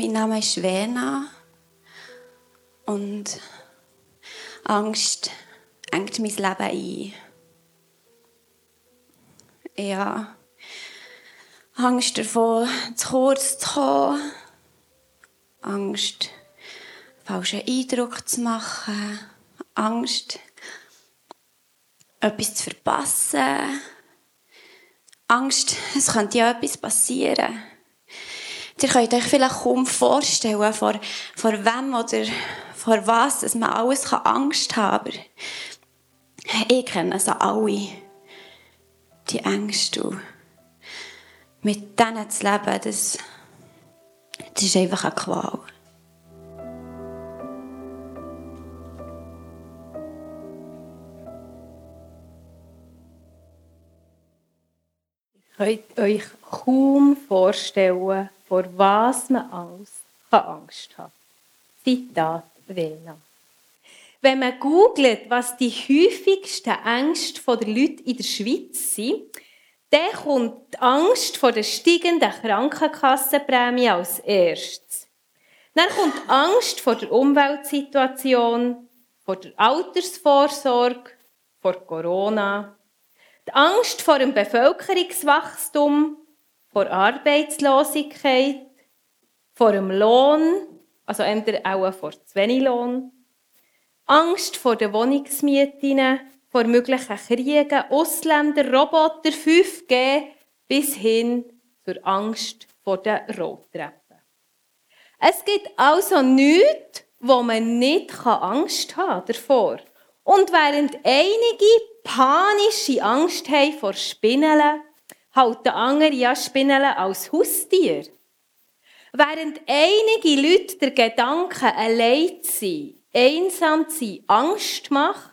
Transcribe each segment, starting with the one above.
Mein Name ist Vena und Angst engt mein Leben ein. Ja, Angst davor, zu kurz zu kommen. Angst, falschen Eindruck zu machen. Angst, etwas zu verpassen. Angst, es könnte ja etwas passieren. Ihr könnt euch vielleicht kaum vorstellen, vor, vor wem oder vor was dass man alles Angst haben kann. Ich kenne so alle, die Ängste. mit denen zu leben, das, das ist einfach eine Qual. Könnt euch kaum vorstellen, vor was man alles Angst hat. Zitat Vena. Wenn man googelt, was die häufigsten Ängste der Leute in der Schweiz sind, dann kommt die Angst vor der steigenden Krankenkassenprämie als erstes. Dann kommt die Angst vor der Umweltsituation, vor der Altersvorsorge, vor Corona, die Angst vor dem Bevölkerungswachstum, vor Arbeitslosigkeit, vor dem Lohn, also entweder auch vor zu wenig Lohn, Angst vor den Wohnungsmieten, vor möglichen Kriegen, Ausländer, Roboter, 5G, bis hin zur Angst vor den Rolltreppen. Es gibt also nichts, wo man nicht Angst haben davor. Und während einige panische Angst haben vor Spinnen, halten andere ja Spinnen als Haustier. Während einige Leute der Gedanken allein zu sein, einsam zu sein, Angst macht,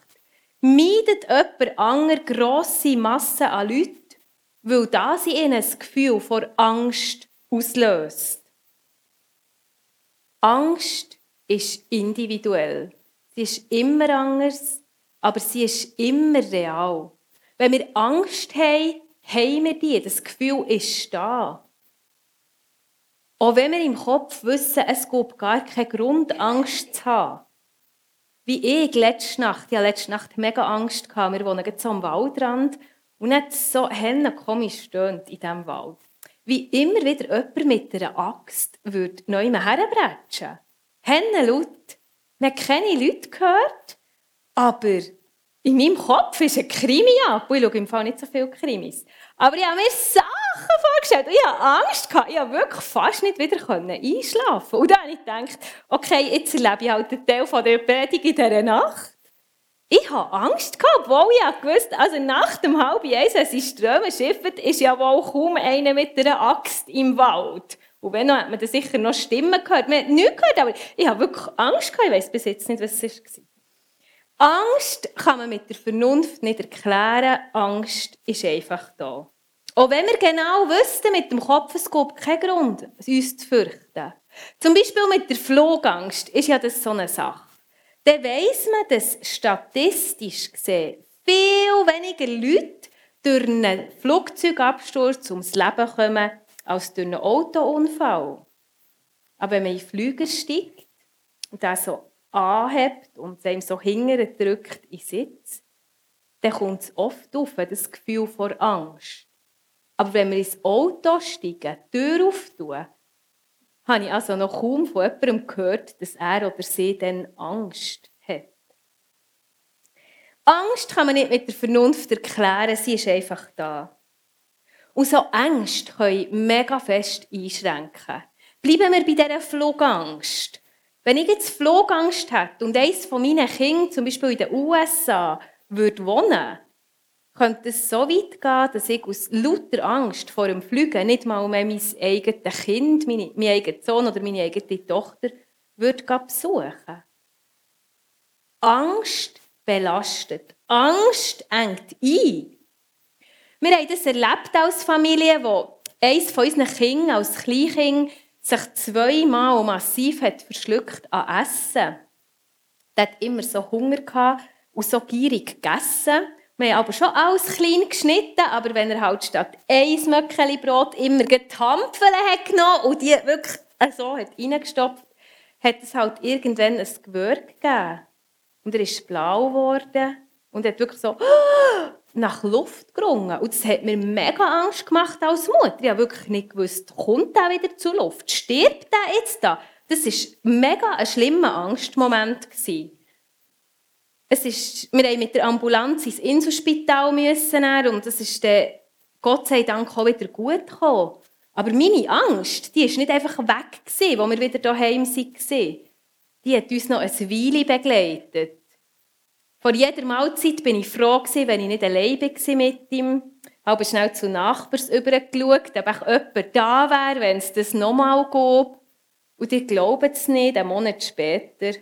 meidet jemand andere grosse Massen an Leuten, weil das ihnen ein Gefühl vor Angst auslöst. Angst ist individuell. Sie ist immer anders, aber sie ist immer real. Wenn wir Angst haben, haben wir die. Das Gefühl ist da. Auch wenn wir im Kopf wissen, es gibt gar keinen Grund, Angst zu haben. Wie ich letzte Nacht. Hatte letzte Nacht mega Angst. Wir wohnen jetzt am Waldrand. Und nicht so helle komisch stöhnt in diesem Wald. Wie immer wieder jemand mit einer Axt würde neu herbretschen. Henne laut. Man hat keine Leute gehört, aber in meinem Kopf ist ein Krimi ab. Ich schaue im Fall nicht so viele Krimis. Aber ich habe mir Sachen vorgestellt ich hatte Angst. Ich konnte wirklich fast nicht wieder einschlafen. Und dann habe ich gedacht, okay, jetzt erlebe ich halt einen Teil von der Predigt in dieser Nacht. Ich hatte Angst, obwohl ich wusste, also nach dem halben eins, wenn sie Ströme schiffen, ist ja wohl kaum einer mit einer Axt im Wald. Und wenn, dann hat man da sicher noch Stimmen gehört. Man hat nichts gehört, aber ich habe wirklich Angst. Ich weiß bis jetzt nicht, was es war. Angst kann man mit der Vernunft nicht erklären. Angst ist einfach da. Auch wenn wir genau wüssten, mit dem Kopf, es gibt keinen Grund, uns zu fürchten. Zum Beispiel mit der Flugangst ist ja das so eine Sache. Dann weiss man, dass statistisch gesehen viel weniger Leute durch einen Flugzeugabsturz ums Leben kommen, als durch einen Autounfall. Aber wenn man in den Flüger steigt und da so anhebt und es so hinterher drückt in Sitz, dann kommt es oft auf, das Gefühl vor Angst. Aber wenn wir ins Auto steigen, die Tür auftun, habe ich also noch kaum von jemandem gehört, dass er oder sie dann Angst hat. Angst kann man nicht mit der Vernunft erklären, sie ist einfach da. Und so Ängste können mega fest einschränken. Bleiben wir bei dieser Flugangst. Wenn ich jetzt Flugangst hätte und eines von meinen Kindern, zum Beispiel in den USA, würde wohnen, könnte es so weit gehen, dass ich aus lauter Angst vor dem Fliegen nicht mal mehr mein eigenes Kind, meine, mein eigener Sohn oder meine eigene Tochter würde besuchen. Angst belastet. Angst engt ein. Wir haben das erlebt als Familie, wo eines von unseren Kindern als Kleinkind sich zweimal massiv hat verschluckt an Essen. Der hat immer so Hunger gehabt und so gierig gegessen. Wir haben aber schon alles klein geschnitten, aber wenn er halt statt ein Möckeli Brot immer Tampfeln hat genommen und die wirklich so hat reingestopft, hat es halt irgendwann ein Gewürg gegeben. Und er ist blau geworden und hat wirklich so nach Luft gerungen. Und das hat mir mega Angst gemacht als Mutter. Ich habe wirklich nicht gewusst, kommt er wieder zur Luft? Stirbt er jetzt da? Das war mega ein schlimmer Angstmoment. Es ist, wir mussten mit der Ambulanz ins Inselspital müssen und es ist dann Gott sei Dank auch wieder gut gekommen. Aber meine Angst, die ist nicht einfach weg gewesen, wo wir wieder daheim waren. Die hat uns noch eine Weile begleitet. Vor jeder Mahlzeit bin ich froh gewesen, wenn ich nicht allein war mit ihm. Ich habe schnell zu Nachbars übergeschaut, ob auch jemand da wäre, wenn es das nochmal geht. Und ich glaube es nicht, einen Monat später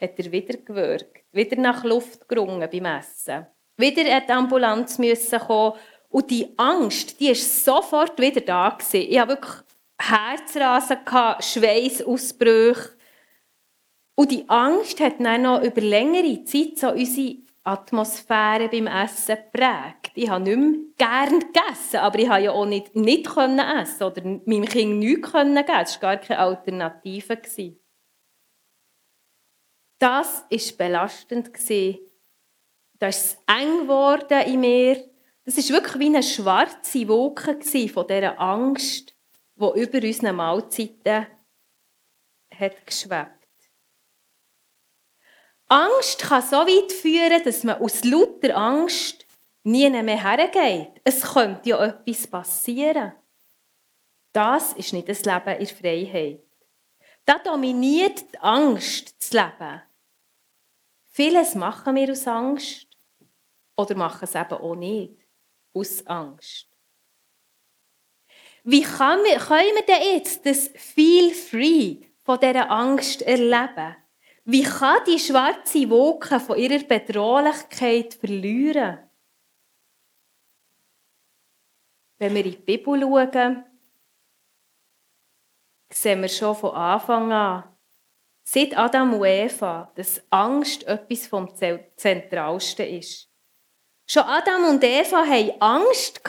hat er wieder gewirkt, wieder nach Luft gerungen beim Essen. Wieder in die Ambulanz müssen kommen und die Angst, die ist sofort wieder da gewesen. Ich habe wirklich Herzrasen Schweißausbrüche. Und die Angst hat dann noch über längere Zeit so unsere Atmosphäre beim Essen geprägt. Ich habe nicht mehr gerne gegessen, aber ich habe ja auch nicht, nicht essen oder meinem Kind nichts geben Es war gar keine Alternative. Das war belastend. Da ist eng geworden in mir. Das war wirklich wie eine schwarze Wolke von dieser Angst, die über unsere Mahlzeiten hat geschwebt. Angst kann so weit führen, dass man aus lauter Angst nie mehr hergeht. Es könnte ja etwas passieren. Das ist nicht das Leben in Freiheit. Da dominiert die Angst das Leben. Vieles machen wir aus Angst oder machen es eben auch nicht aus Angst. Wie können wir, denn jetzt das Feel Free von dieser Angst erleben? Wie kann die schwarze Wolke von ihrer Bedrohlichkeit verlieren? Wenn wir in die Bibel schauen, sehen wir schon von Anfang an, seit Adam und Eva, dass Angst etwas vom Zentralsten ist. Schon Adam und Eva hatten Angst,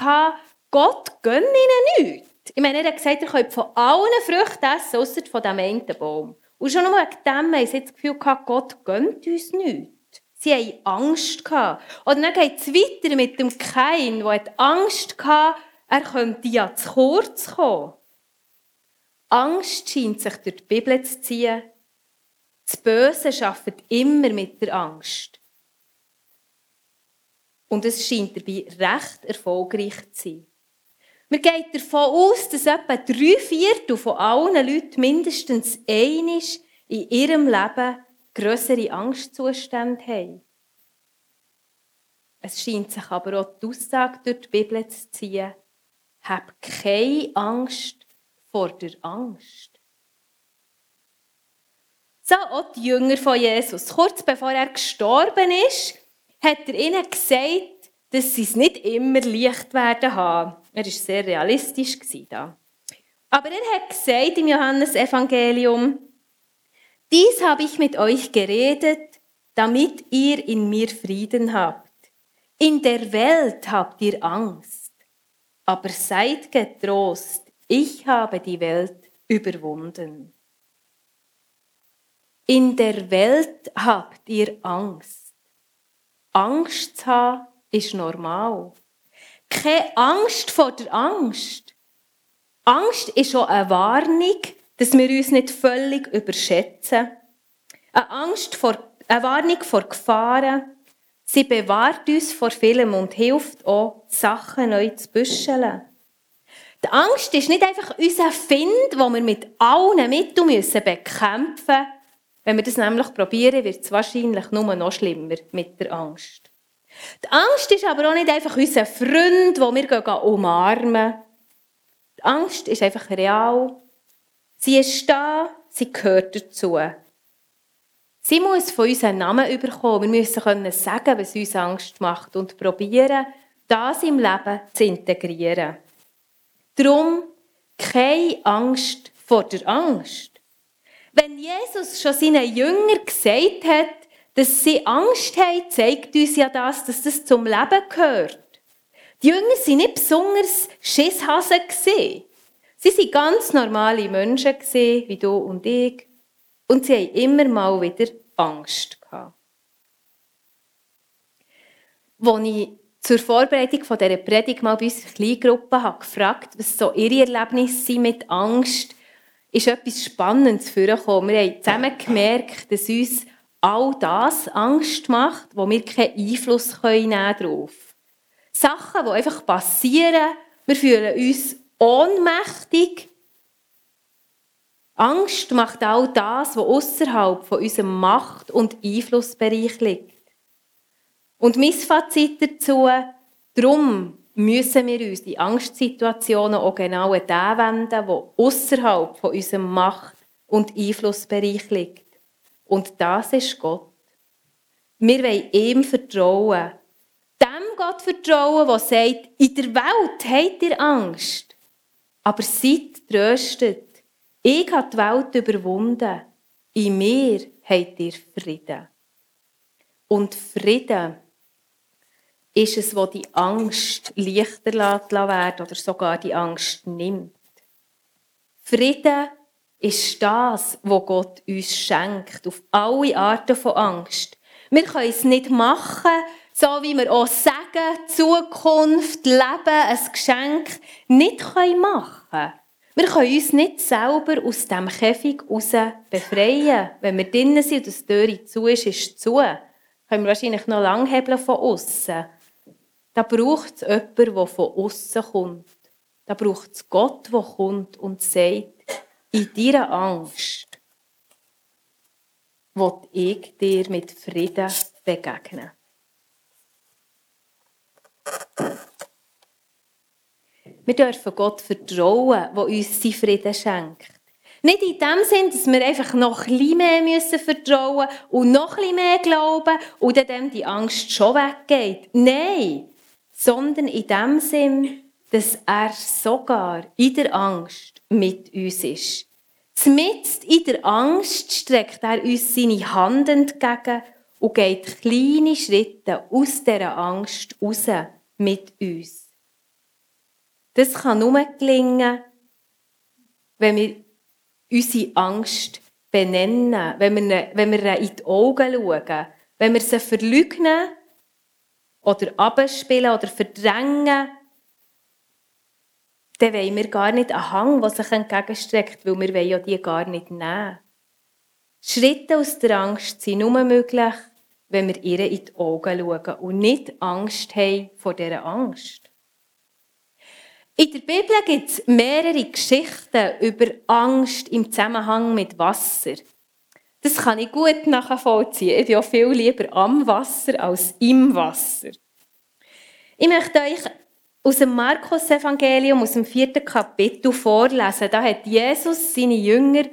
Gott gönne ihnen nichts. Ich meine, er hat gesagt, ihr könnt von allen Früchten essen, außer von dem einen Baum. Und schon nur wegen dem haben sie das Gefühl gehabt, Gott gönnt uns nichts. Sie hatten Angst. Gehabt. Und dann geht es weiter mit dem Kain, der Angst hatte, er könnte ja zu kurz kommen. Angst scheint sich durch die Bibel zu ziehen. Das Böse arbeitet immer mit der Angst. Und es scheint dabei recht erfolgreich zu sein. Man geht davon aus, dass etwa drei Viertel von allen Leuten mindestens einisch in ihrem Leben größere Angstzustände haben. Es scheint sich aber auch die Aussage durch die Bibel zu ziehen, hab keine Angst vor der Angst. So auch die Jünger von Jesus. Kurz bevor er gestorben ist, hat er ihnen gesagt, dass sie es nicht immer leicht werden haben. Er war sehr realistisch da. Aber er hat gesagt im Johannesevangelium, dies habe ich mit euch geredet, damit ihr in mir Frieden habt. In der Welt habt ihr Angst, aber seid getrost, ich habe die Welt überwunden. In der Welt habt ihr Angst. Angst zu haben ist normal. Keine Angst vor der Angst. Angst ist auch eine Warnung, dass wir uns nicht völlig überschätzen. Eine Angst vor, eine Warnung vor Gefahren. Sie bewahrt uns vor vielem und hilft auch, Sachen neu zu büscheln. Die Angst ist nicht einfach unser Find, wo wir mit allen Mitteln müssen bekämpfen müssen. Wenn wir das nämlich probieren, wird es wahrscheinlich nur noch schlimmer mit der Angst. Die Angst ist aber auch nicht einfach unser Freund, den wir umarmen. Die Angst ist einfach real. Sie ist da, sie gehört dazu. Sie muss von uns einen Namen bekommen. Wir müssen können sagen, was uns Angst macht und probieren, das im Leben zu integrieren. Darum keine Angst vor der Angst. Wenn Jesus schon seinen Jüngern gesagt hat, dass sie Angst haben, zeigt uns ja das, dass das zum Leben gehört. Die Jünger waren nicht besonders Schisshasen. Sie waren ganz normale Menschen, wie du und ich. Und sie haben immer mal wieder Angst. Als ich zur Vorbereitung dieser Predigt mal bei unserer Kleingruppe habe gefragt, was so ihre Erlebnisse mit Angst, ist etwas Spannendes vorgekommen. Wir haben zusammen gemerkt, dass uns all das Angst macht, wo wir keinen Einfluss nehmen können. Sachen, die einfach passieren, wir fühlen uns ohnmächtig. Angst macht all das, was außerhalb von unserem Macht- und Einflussbereich liegt. Und mein Fazit dazu, darum müssen wir uns die Angstsituationen auch genau an den wenden, der außerhalb von unserem Macht- und Einflussbereich liegt. Und das ist Gott. Wir wollen ihm vertrauen. Dem Gott vertrauen, der sagt, in der Welt habt ihr Angst. Aber seid tröstet. Ich habe die Welt überwunden. In mir habt ihr Frieden. Und Frieden ist es, wo die Angst leichter werden oder sogar die Angst nimmt. Frieden ist das, was Gott uns schenkt, auf alle Arten von Angst. Wir können es nicht machen, so wie wir auch sagen, Zukunft, Leben, ein Geschenk nicht machen können. Wir können uns nicht selber aus dem Käfig heraus befreien. Wenn wir drinnen sind und das Tür zu ist, ist zu. Können wir wahrscheinlich noch lang hebeln von außen. Da braucht es jemanden, der von außen kommt. Da braucht es Gott, der kommt und sagt, in deiner Angst will ich dir mit Frieden begegnen. Wir dürfen Gott vertrauen, der uns seinen Frieden schenkt. Nicht in dem Sinn, dass wir einfach noch ein mehr müssen vertrauen und noch bisschen mehr glauben und dann die Angst schon weggeht. Nein, sondern in dem Sinn, dass er sogar in der Angst mit uns ist. Zumindest in der Angst streckt er uns seine Hand entgegen und geht kleine Schritte aus dieser Angst raus mit uns. Das kann nur gelingen, wenn wir unsere Angst benennen, wenn wir, wenn wir in die Augen schauen, wenn wir sie verleugnen oder abspielen oder verdrängen, dann wollen wir gar nicht einen Hang, der sich entgegenstreckt, weil wir ja die gar nicht nehmen. Schritte aus der Angst sind nur möglich, wenn wir ihr in die Augen schauen und nicht Angst haben vor dieser Angst. In der Bibel gibt es mehrere Geschichten über Angst im Zusammenhang mit Wasser. Das kann ich gut nachvollziehen. Ich bin auch viel lieber am Wasser als im Wasser. Ich möchte euch aus dem Markus-Evangelium, aus dem vierten Kapitel vorlesen. Da hat Jesus seine Jünger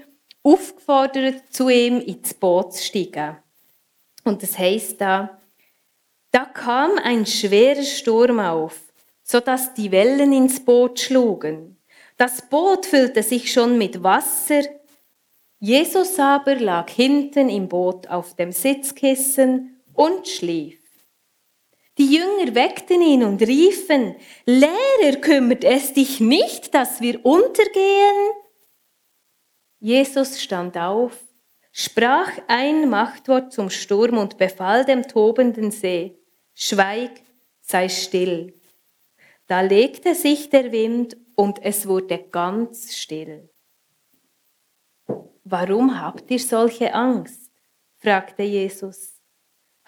aufgefordert, zu ihm ins Boot zu steigen. Und das heißt da, da kam ein schwerer Sturm auf, so dass die Wellen ins Boot schlugen. Das Boot füllte sich schon mit Wasser, Jesus aber lag hinten im Boot auf dem Sitzkissen und schlief. Die Jünger weckten ihn und riefen, Lehrer, kümmert es dich nicht, dass wir untergehen? Jesus stand auf, sprach ein Machtwort zum Sturm und befahl dem tobenden See, Schweig, sei still. Da legte sich der Wind und es wurde ganz still. Warum habt ihr solche Angst? fragte Jesus.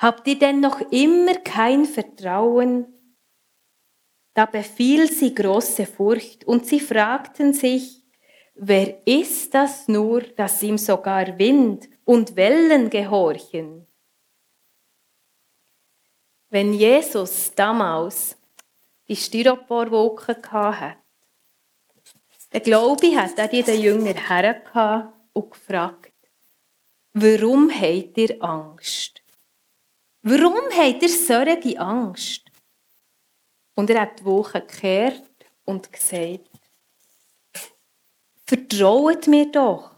Habt ihr denn noch immer kein Vertrauen? Da befiel sie große Furcht und sie fragten sich, wer ist das nur, dass ihm sogar Wind und Wellen gehorchen? Wenn Jesus damals die Styroporwolke hatte, der Glaube hat er den Jünger hergehabt und gefragt, warum habt ihr Angst? Warum habt ihr solche Angst? Und er hat die Woche gekehrt und gesagt, vertraut mir doch.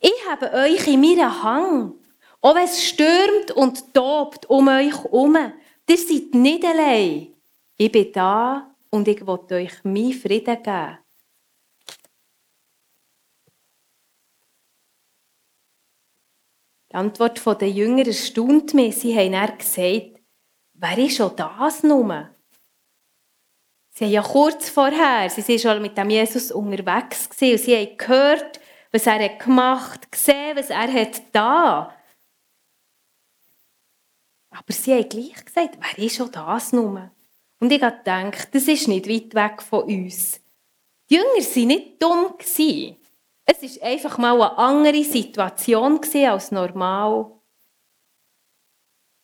Ich habe euch in meiner Hang. Auch wenn es stürmt und tobt um euch herum, ihr seid nicht allein. Ich bin da und ich will euch meinen Frieden geben. Die Antwort der Jünger erstaunt mich. Sie haben dann gesagt, wer ist schon das nun? Sie haben ja kurz vorher, sie sind schon mit dem Jesus unterwegs und sie haben gehört, was er hat gemacht, gesehen, was er hat da. Aber sie haben gleich gesagt, wer ist schon das nun? Und ich habe gedacht, das ist nicht weit weg von uns. Die Jünger waren nicht dumm. Gewesen. Es war einfach mal eine andere Situation als normal.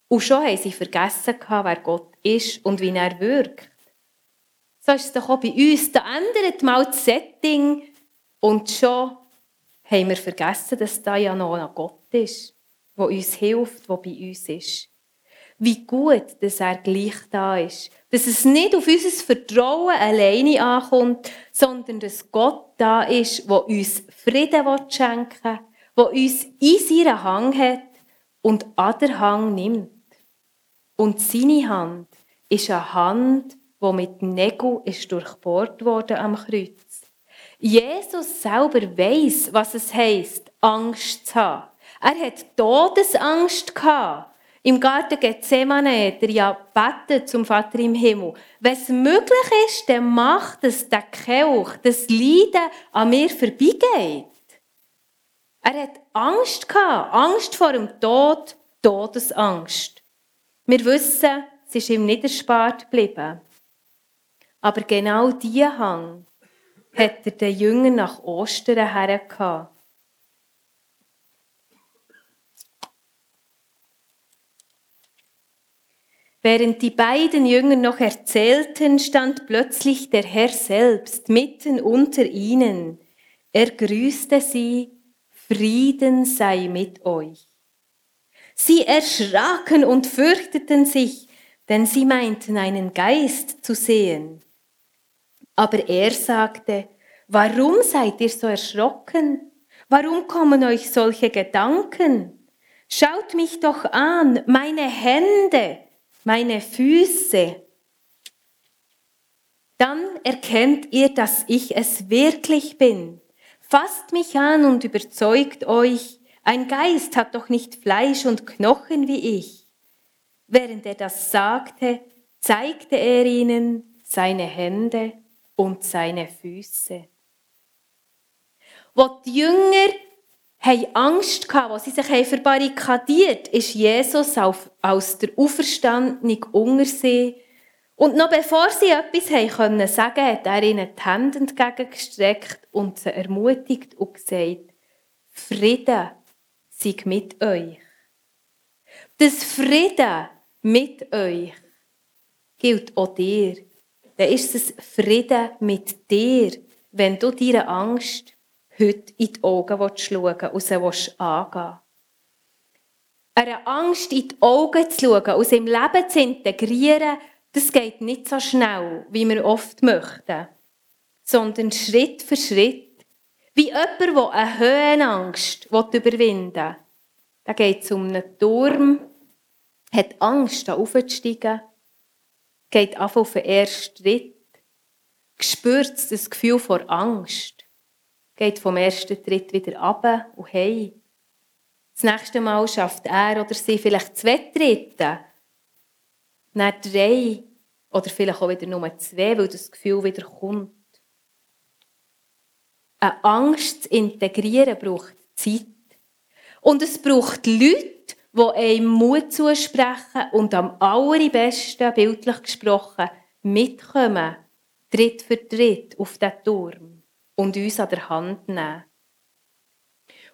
Und schon haben sie vergessen, wer Gott ist und wie er wirkt. So ist es doch auch bei uns. Da ändert mal das Setting und schon haben wir vergessen, dass da ja noch ein Gott ist, der uns hilft, der bei uns ist. Wie gut, dass er gleich da ist. Dass es nicht auf unser Vertrauen alleine ankommt, sondern dass Gott da ist, der uns Frieden schenken will, der uns in seiner Hang hat und an der Hang nimmt. Und seine Hand ist eine Hand, die mit Nägeln ist durchbohrt wurde am Kreuz. Jesus selber weiß, was es heißt, Angst zu haben. Er hat Todesangst gehabt. Im Garten Gethsemane hat er ja betet zum Vater im Himmel. Wenn es möglich ist, dann macht es der Kelch, das Leiden an mir vorbeigeht. Er hat Angst gehabt, Angst vor dem Tod, Todesangst. Wir wissen, es ist ihm nicht erspart geblieben. Aber genau diese Hang hat er den Jüngern nach Ostern hergehabt. Während die beiden Jünger noch erzählten, stand plötzlich der Herr selbst mitten unter ihnen. Er grüßte sie, Frieden sei mit euch. Sie erschraken und fürchteten sich, denn sie meinten einen Geist zu sehen. Aber er sagte, warum seid ihr so erschrocken? Warum kommen euch solche Gedanken? Schaut mich doch an, meine Hände, meine Füße. Dann erkennt ihr, dass ich es wirklich bin. Fasst mich an und überzeugt euch, ein Geist hat doch nicht Fleisch und Knochen wie ich. Während er das sagte, zeigte er ihnen seine Hände und seine Füße. Wo die Jünger haben Angst hatten, wo sie sich verbarrikadiert ist Jesus aus der Auferstandung unter sie. Und noch bevor sie etwas haben können sagen, hat er ihnen die Hände entgegengestreckt und sie ermutigt und gesagt, Frieden sei mit euch. Das Frieden mit euch gilt auch dir dann ist es Frieden mit dir, wenn du deine Angst heute in die Augen schauen und sie angehen Eine Angst in die Augen zu schauen und sie im Leben zu integrieren, das geht nicht so schnell, wie wir oft möchten, sondern Schritt für Schritt. Wie jemand, der eine Höhenangst überwinden will. Da geht es um einen Turm, hat Angst, da aufzusteigen geht auf den ersten Schritt, spürt das Gefühl vor Angst, geht vom ersten Tritt wieder ab und hey. Das nächste Mal schafft er oder sie vielleicht zwei Tritte, dann drei oder vielleicht auch wieder nur zwei, weil das Gefühl wieder kommt. Eine Angst zu integrieren braucht Zeit. Und es braucht Leute, die einem Mut zusprechen und am allerbesten, bildlich gesprochen, mitkommen, Tritt für Tritt auf den Turm und uns an der Hand nehmen.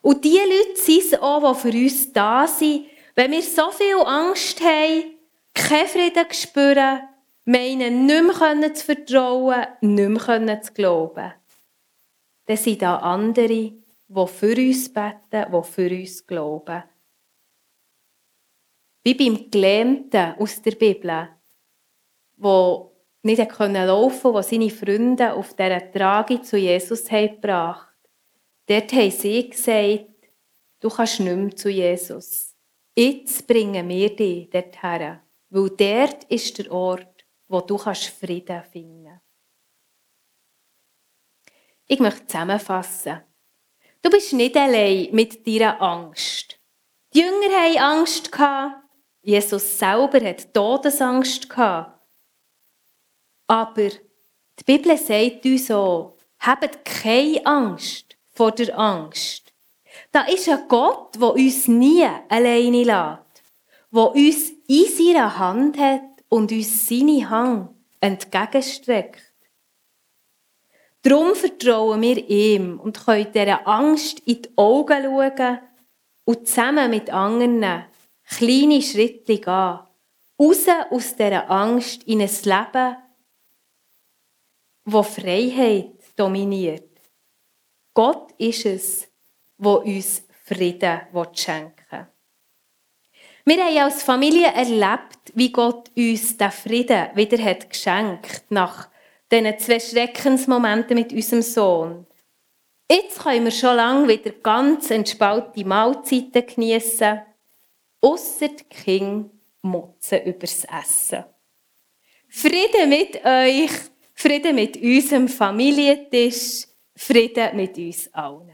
Und diese Leute sind es auch, die für uns da sind, wenn wir so viel Angst haben, keinen Frieden spüren, meinen, nicht mehr zu vertrauen, nicht mehr zu glauben. Dann sind da andere, die für uns beten, die für uns glauben. Wie beim Gelähmten aus der Bibel, der nicht laufen konnte, wo seine Freunde auf dieser Trage zu Jesus haben gebracht Dort haben sie gesagt, du kannst nicht mehr zu Jesus. Jetzt bringen wir dich dorthin, weil dort ist der Ort, wo du Frieden finden kannst. Ich möchte zusammenfassen. Du bist nicht allein mit deiner Angst. Die Jünger hatten Angst. Jesus selber hat Todesangst. Aber die Bibel sagt uns so, habt keine Angst vor der Angst. Da ist ein Gott, der uns nie alleine lässt, der uns in seiner Hand hat und uns seine Hand entgegenstreckt. Darum vertrauen wir ihm und können dieser Angst in die Augen schauen und zusammen mit anderen kleine Schritte gehen. Raus aus dieser Angst in ein Leben, wo Freiheit dominiert. Gott ist es, wo uns Frieden schenken will. Wir haben als Familie erlebt, wie Gott uns den Frieden wieder hat geschenkt nach diesen zwei Schreckensmomenten mit unserem Sohn. Jetzt können wir schon lange wieder ganz entspannte Mahlzeiten geniessen, ausser die Kinder motzen übers Essen. Frieden mit euch, Frieden mit unserem Familientisch, Frieden mit uns allen.